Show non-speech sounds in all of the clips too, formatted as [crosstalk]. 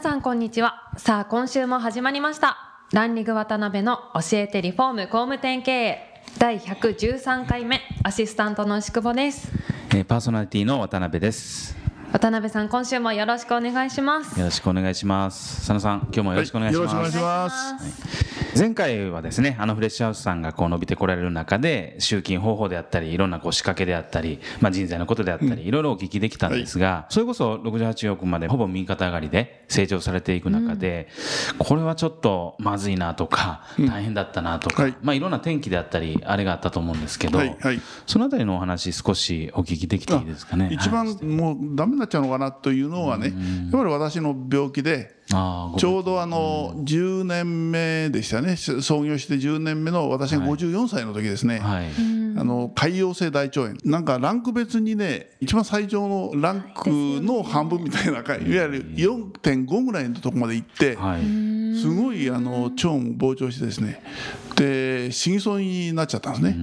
さんこんにちは。さあ今週も始まりました。ランリグ渡辺の教えてリフォーム工務店経営。第113回目アシスタントの牛久保です。えーパーソナリティの渡辺です。渡辺さん今週もよろしくお願いします。よろしくお願いします。佐野さん、今日もよろしくお願いします。はいよろしくお願いします前回はですね、あのフレッシュハウスさんがこう伸びてこられる中で、集金方法であったり、いろんなこう仕掛けであったり、まあ人材のことであったり、いろいろお聞きできたんですが、それこそ68億までほぼ右肩上がりで成長されていく中で、これはちょっとまずいなとか、大変だったなとか、はい。まあいろんな転機であったり、あれがあったと思うんですけど、はいはい。そのあたりのお話少しお聞きできていいですかね？一番もうダメになっちゃうのかなというのはね、やっぱり私の病気で、ちょうどあの10年目でしたね、創業して10年目の私が54歳の時ですね、はい。あの潰瘍性大腸炎、なんかランク別にね、一番最上のランクの半分みたいな、いわゆる4.5ぐらいのところまで行って、はい。すごいあの腸も膨張してですね。で死にそうになっちゃったんですね、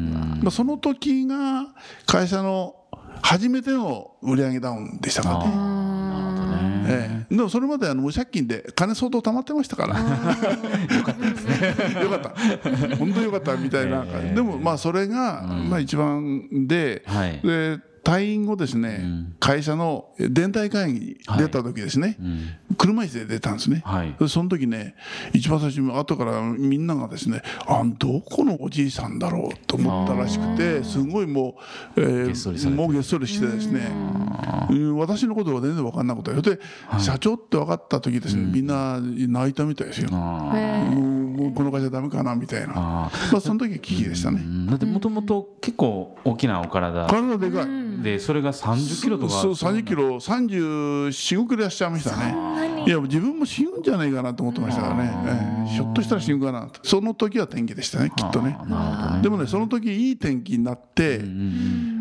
まあ、その時が会社の初めての売上ダウンでしたからね。ええ、でもそれまであの無借金で金相当貯まってましたから。よかったですねよかった。本当によかったみたいな感じ、でもまあそれが、まあ一番で,、はい。で退院後ですね、会社の伝体会議に出た時ですね、車椅子で出たんですね、はい。でその時ね一番最初に後からみんながですねあどこのおじいさんだろうと思ったらしくてすごいもう、えーげっそりされてもうげっそりしてですね。うん。私のことが全然分かんなかったよ。で、社長って分かった時ですね、みんな泣いたみたいですよこの会社ダメかなみたいな。あまあその時は危機でしたね。ーだってもともと結構大きなお体体でかい。でそれが30キロとか。そう30キロ34、5キロ痩せちゃいましたねいや自分も死ぬんじゃないかなと思ってましたからね、ええ。ひょっとしたら死ぬかな。とその時は天気でしたねきっとね。でもねその時いい天気になって、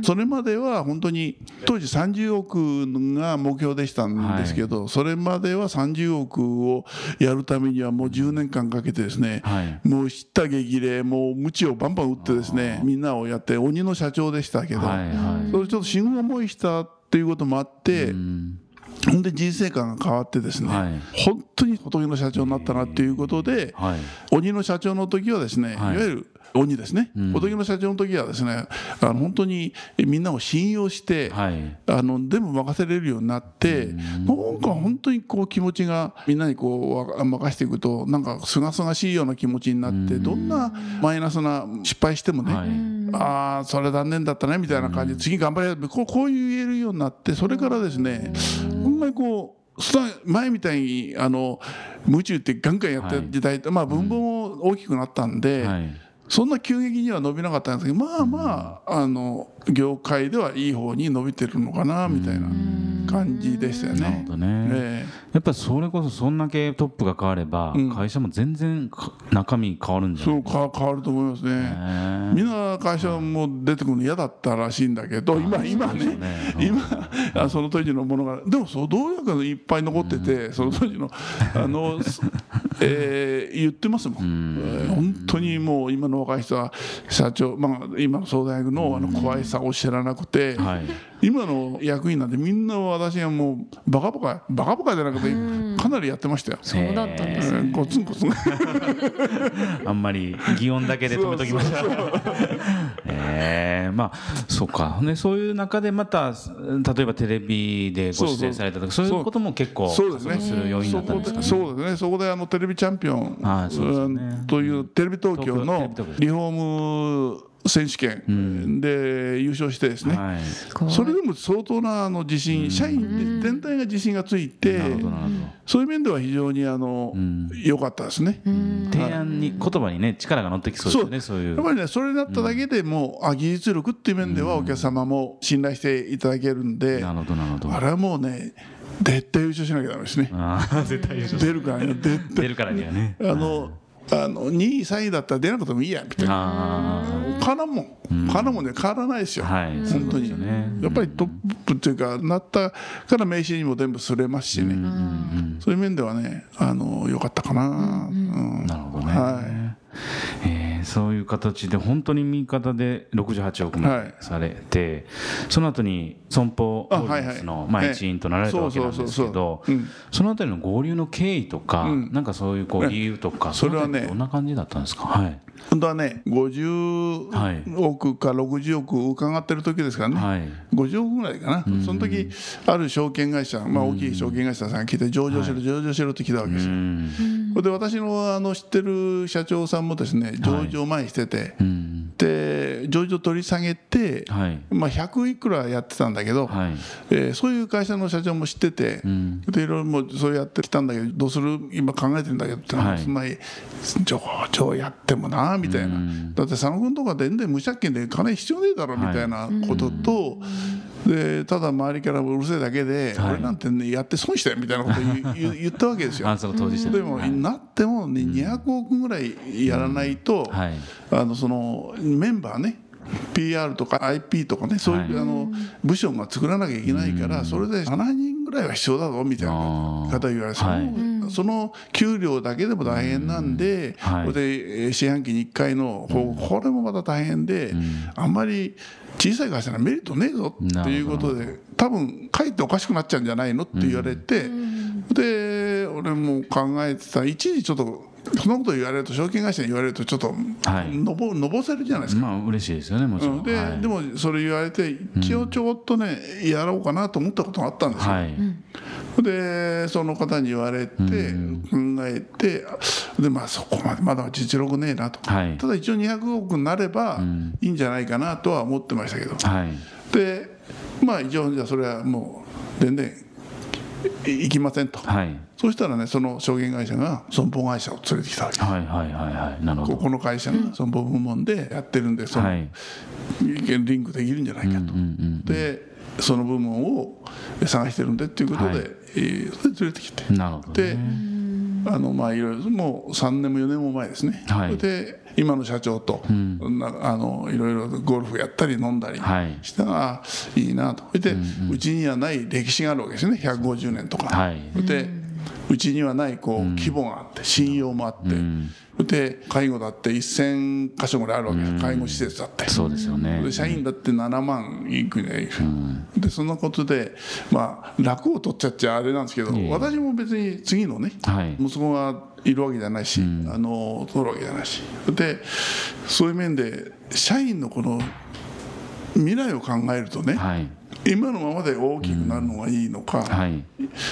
それまでは本当に当時30億が目標でしたんですけど、それまでは30億をやるためにはもう10年間かけてですね、はい。もう知った激励もう鞭をバンバン打ってですねみんなをやって鬼の社長でしたけど、それちょっと死ぬ思いしたっていうこともあって、うん。ほんで人生観が変わってですね、はい。本当に仏の社長になったなっていうことで、はい。鬼の社長の時はですね、はい。い、わゆる鬼ですね、仏の社長の時はですねあの本当にみんなを信用して、はい。あの全部任せれるようになって、なんか本当にこう気持ちがみんなにこうわ任していくとなんかすがすがしいような気持ちになって、どんなマイナスな失敗してもね、はい。ああそれ残念だったねみたいな感じで次頑張れこうこう言えるようになってそれからですねほんまにこう前みたいにあの夢中ってガンガンやってる時代まあ分母も大きくなったんで、はいそんな急激には伸びなかったんですけどまあまああの業界ではいい方に伸びてるのかなみたいな感じでしたよね。なるほどね。えやっぱりそれこそそんだけトップが変われば会社も全然か中身変わるんえじゃないそうか変わると思いますね。みんな会社も出てくるの嫌だったらしいんだけど今今ねね。今あその当時のものがでもそうどうやかいっぱい残っててその当時のあの、[laughs] えー言ってますもん、えー本当にもう今の若い人は社長、まあ、今の総大学のあの怖いさを知らなくて、はい。今の役員なんてみんな私がもうバカバカバカバカじゃなくてかなりやってましたよ。そうだったんですえーゴツンゴツン。[laughs] あんまり擬音だけで止めときました。[laughs] ええまあそうか。ねそういう中でまた例えばテレビでご出演されたとかそういうことも結構そうですね。する要因だったんですかね。そうですね。そこであのテレビチャンピオンはいそうですよね。うんというテレビ東京のリフォーム選手権。で優勝してですね、それでも相当なあの自信、社員全体が自信がついて、そういう面では非常にあの良かったですね。ど。提案に言葉にね力が乗ってきそうですよねそう。いう。やっ。ぱりねそれだっただけでもう、あ技術力っていう面ではお客様も信頼していただけるんで、なるほどなるほど。あれはもうね絶対優勝しなきゃダメですね。ああ絶対優勝出るからね絶対出るからにはね。あのあの2位3位だったら出なくてもいいやみたいな。あ変わらんもん。変わらんもんね変わらないですよ、はい。本当に。やっぱりトップっていうかなったから名刺にも全部すれますしね、そういう面ではねあの良かったかな、うん。あなるほどね、はい。えーそういう形で本当に右肩で68億まはいでされて、その後に損保ホールディングスのまあ一員となられたわけなんですけどそのあたりの合流の経緯とか、うん。なんかそういうこう理由とか、それはね。どんな感じだったんですか？はい。本当はね50億か60億伺ってる時ですからね、はい。50億ぐらいかな、その時ある証券会社、まあ、大きい証券会社さんが来て上場しろ、上場しろって来たわけですよ、うんそれで私のあの知ってる社長さんもですね上場前にしてて、うん。で上場取り下げて、はい。まあ、100いくらやってたんだけど、はい。えーそういう会社の社長も知ってて、ん。でいろいろもうそうやってきたんだけどどうする？今考えてるんだけどって、はい。そんなに上場やってもなみたいな、うん。だって佐野君とか全然無借金で金必要ねえだろみたいなことと、でただ周りからうるせえだけで、はい。俺なんて、ね、やって損したよみたいなこと言う [laughs] 言ったわけですよ。でも、なっても、ね、200億ぐらいやらないと、はい。あのそのメンバーね PR とか IP とかねそういう、はい。あの部署が作らなきゃいけないから、それで7人ぐらいは必要だぞみたいな方言われて、そはい。のその給料だけでも大変なんで、はい。それでえー四半期に1回の、こうこれもまた大変で、あんまり小さい会社にはメリットねえぞっていうことで多分かえっておかしくなっちゃうんじゃないのって言われて、で俺も考えてた。一時ちょっとそんなこと言われると証券会社に言われるとちょっとはい。のぼのぼせるじゃないですか。まあ嬉しいですよねもちろん、うん。ではい、でもそれ言われて一応ちょっとね、やろうかなと思ったことがあったんですよ。はい、でその方に言われて考えてでまあそこまでまだ実力ねえなと、はい。ただ一応200億になればいいんじゃないかなとは思ってましたけど、はい。でまあ一応じゃあそれはもう全然い行きませんと、はい。そしたらねその証券会社が損保会社を連れてきたわけはいはいはいはい。なるほど。ここの会社が損保部門でやってるんでその、はい。リンクできるんじゃないかと、うんうん。でその部門を探してるんでっていうことで、はい。えーそれで連れてきて。なるほどでねあのまあいろいろもう3年も4年も前ですね、はい。それで今の社長と、なあのいろいろゴルフやったり飲んだりはい。したら、い、いなと。それでうち、にはない歴史があるわけですね。150年とか、はい。でうちにはないこう規模があって信用もあって、それで介護だって1000箇所ぐらいあるわけ。です、介護施設だって。そうですよね。で社員だって7万いくらい。る、でそんなことで、まあ、楽を取っちゃっちゃあれなんですけど、私も別に次のね、はい。息子がいるわけじゃないし、あの取るわけじゃないし。でそういう面で社員のこの未来を考えるとね、はい。今のままで大きくなるのがいいのか、はい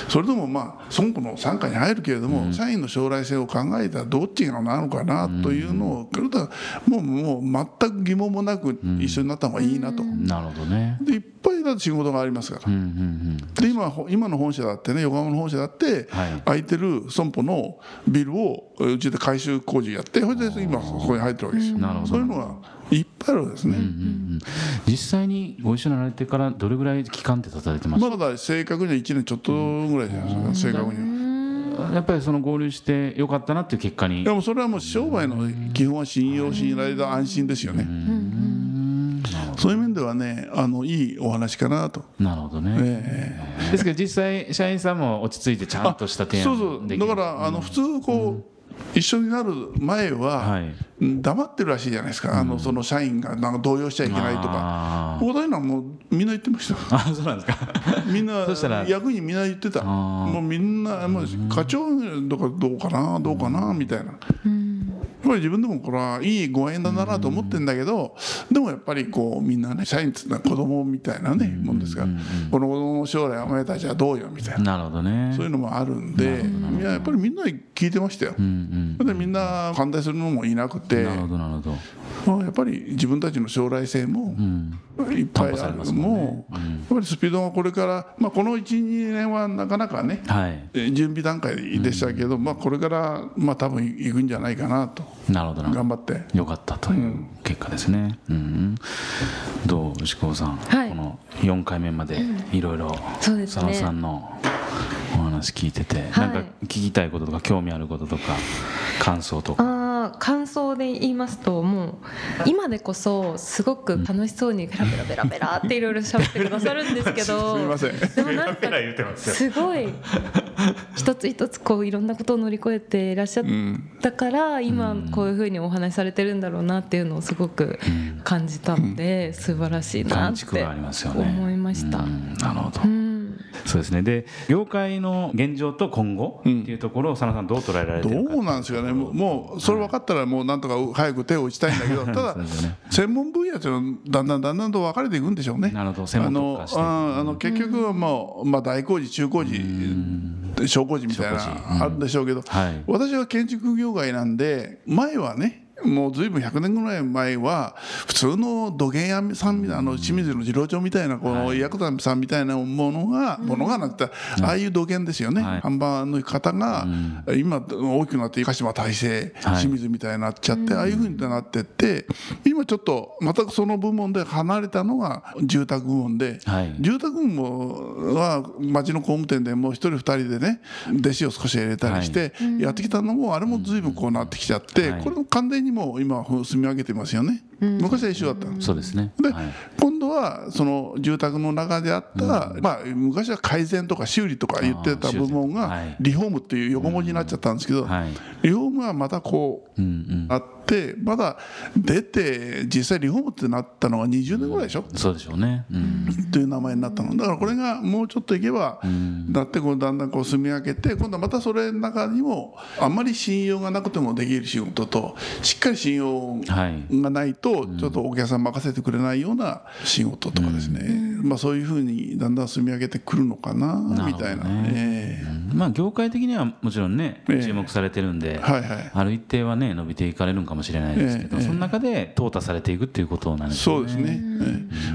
それともまあ損保の傘下に入るけれども、社員の将来性を考えたらどっちがなのかなというのを、もうもう全く疑問もなく一緒になった方がいいなと。なるほどね。でいっぱいだ仕事がありますから。うんうんうん。で今ほ今の本社だってね横浜の本社だって、はい。空いてる損保のビルをうちで改修工事やってそれで今そこに入ってるわけですよ。なるほどそういうのがいっぱいあるわけですね。うんうん実際にご一緒になられてからどれぐらい期間って経たれてます？まだ正確には1年ちょっとぐらいじゃないですか、正確には。やっぱりその合流してよかったなっていう結果に。でもそれはもう商売の基本は信用信頼と安心ですよね。そういう面ではねあのいいお話かなと。なるほどね、えですけど実際社員さんも落ち着いてちゃんとした提そうそう。だからあの普通こう、一緒になる前は、はい。黙ってるらしいじゃないですか、あのその社員がなんか動揺しちゃいけないとか。あ大台のはもうみんな言ってました。[laughs] ーあそうなんですか。[laughs] みんなそしたら。役員みんな言ってた。ー。もうみんなもう課長とかどうかなどうかなみたいな。やっぱり自分でもこれはいいご縁だなと思ってんだけど、でもやっぱりこうみんなね社員っていうのは子供みたいなねもんですから、この子供の将来お前たちはどうよみたいな。なるほどね。そういうのもあるんで、いややっぱりみんなに聞いてましたよ。うんうんでみんな反対するのもいなくて、なるほどなるほど。まあ、やっぱり自分たちの将来性もうん。いっぱいある。ますもやっぱりスピードがこれから、まあ、この12年はなかなかねはい。え準備段階でしたけど、まあ、これから、まあ、多分行くんじゃないかなとなるほど頑張って。どよかったという結果ですね、うん。どう牛久保さん、はい。この4回目までいろいろ佐野さんのお話聞いてて、はい。なんか聞きたいこととか興味あることとか感想とか感想で言いますともう今でこそすごく楽しそうにベラベラベラベラっていろいろ喋ってくださるんですけど [laughs] すみません。でもなんかすすごい一つ一つこういろんなことを乗り越えていらっしゃったから今こういうふうにお話しされてるんだろうなっていうのをすごく感じたので素晴らしいなって思いました。うん。なるほど、うんそうですね。で業界の現状と今後っていうところを佐野さんどう捉えられてどるかう。なんですかね、もうもうそれ分かったら、もうなんとか早く手を打ちたいんだけど、[laughs] ただ専門分野というのは、だんだんだんだんと分かれていくんでしょうね。なるほど専門あのああの結局はもう、まあ、大工事、中工事、小工事みたいな、あるんでしょうけど、はい私は建築業界なんで、前はね、もうずいぶん100年ぐらい前は普通の土建屋さんみたいなあの清水の次郎長みたいなこの薬団さんみたいなものが、ものがなくてああいう土建ですよね、はい。看板の方が、今大きくなって鹿島大成はい。清水みたいになっちゃって、ああいうふうになってって今ちょっとまたその部門で離れたのが住宅部門で、はい。住宅部門は町の工務店でもう一人二人でね弟子を少し入れたりしてやってきたのもあれも随分こうなってきちゃって、はい。これも完全にも今住み上げてますよね、昔は一緒だった。そうですね。で、はい。今度はその住宅の中であった、まあ、昔は改善とか修理とか言ってた部門がリフォームっていう横文字になっちゃったんですけど、はい。リフォームはまたこううんうん。あってまだ出て実際リフォームってなったのが20年ぐらいでしょ、そうでしょうね。うん。という名前になったの。だからこれがもうちょっといけば、だってこうだんだんこう住み分けて今度はまたそれの中にもあんまり信用がなくてもできる仕事としっかり信用はいがないとちょっとお客さん任せてくれないような仕事とかですね、まあ、そういうふうにだんだん住み分けてくるのかなみたいな。ね。まあ業界的にはもちろんねええ。注目されてるんで、はいはい。ある一定はね伸びていかれるんかもしれないですけど、ええ。その中で淘汰されていくっていうことなんでね。そうですね、え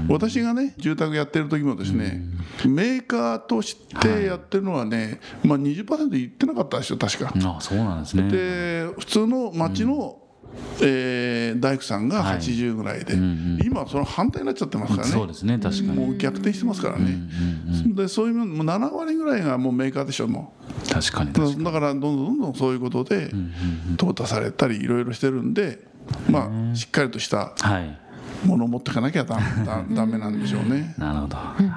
え。私がね住宅やってる時もですね、メーカーとしてやってるのはね、まあ、20%いってなかったですよ確か。あそうなんですね。で普通の町の、えー大工さんがはい80ぐらいで、うんうん今はその反対になっちゃってますからねそうですね確かに。もう逆転してますからね、でそういうものもう7割ぐらいがもうメーカーでしょも確かに確かに。うだからどんどんどんどんそういうことで淘汰されたりいろいろしてるんでまあしっかりとしたはい。ものを持っていかなきゃだだダメなんでしょうね。[laughs] なるほど。はい。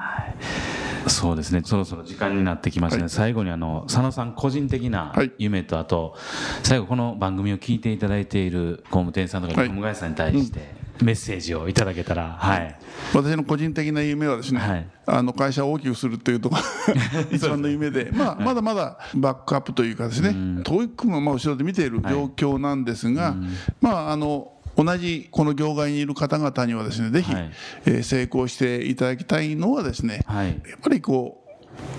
そうですね。そろそろ時間になってきましたね。はい。最後にあの佐野さん個人的なはい。夢とあと最後この番組を聞いていただいている工務店さんとかはい。リフォーム会社さんに対してメッセージをいただけたらはい。私の個人的な夢はですね、はい。あの会社を大きくするっていうところが [laughs] 一番の夢で、まあ、まだまだバックアップというかですね、TOEIC もまあ後ろで見ている状況なんですが、まああの同じこの業界にいる方々にはですねぜひ、はいえー成功していただきたいのはですね、はい。やっぱりこう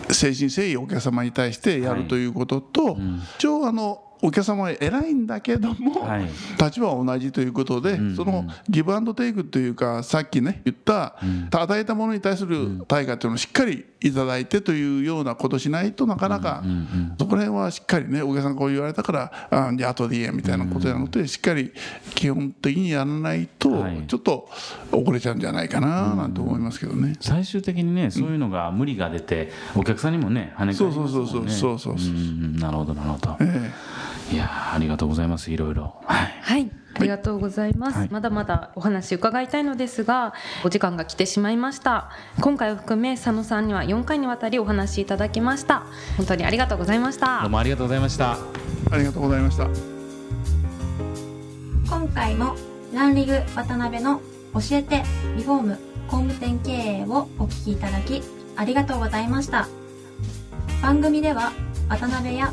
誠心誠意お客様に対してやるということと、一応あのお客様は偉いんだけども、はい。立場は同じということで、そのギブアンドテイクというかさっきね言った、与えたものに対する対価というのをしっかりいただいてというようなことしないとなかなか、そこら辺はしっかりねお客さんがこう言われたからあじゃあ後でいいやみたいなことじゃなくてしっかり基本的にやらないと、はい。ちょっと遅れちゃうんじゃないかななんて思いますけどね。最終的にねそういうのが無理が出てお客さんにもね跳ね返りますもんねそうそうそうそうそうそううんなるほどなるほどえいやーありがとうございますいろいろ。はい。はい、ありがとうございます、はい。まだまだお話伺いたいのですがお時間が来てしまいました。今回を含め佐野さんには4回にわたりお話しいただきました。本当にありがとうございました。どうもありがとうございました。ありがとうございました。今回もランリグ渡辺の教えてリフォーム工務店経営をお聞きいただきありがとうございました。番組では渡辺や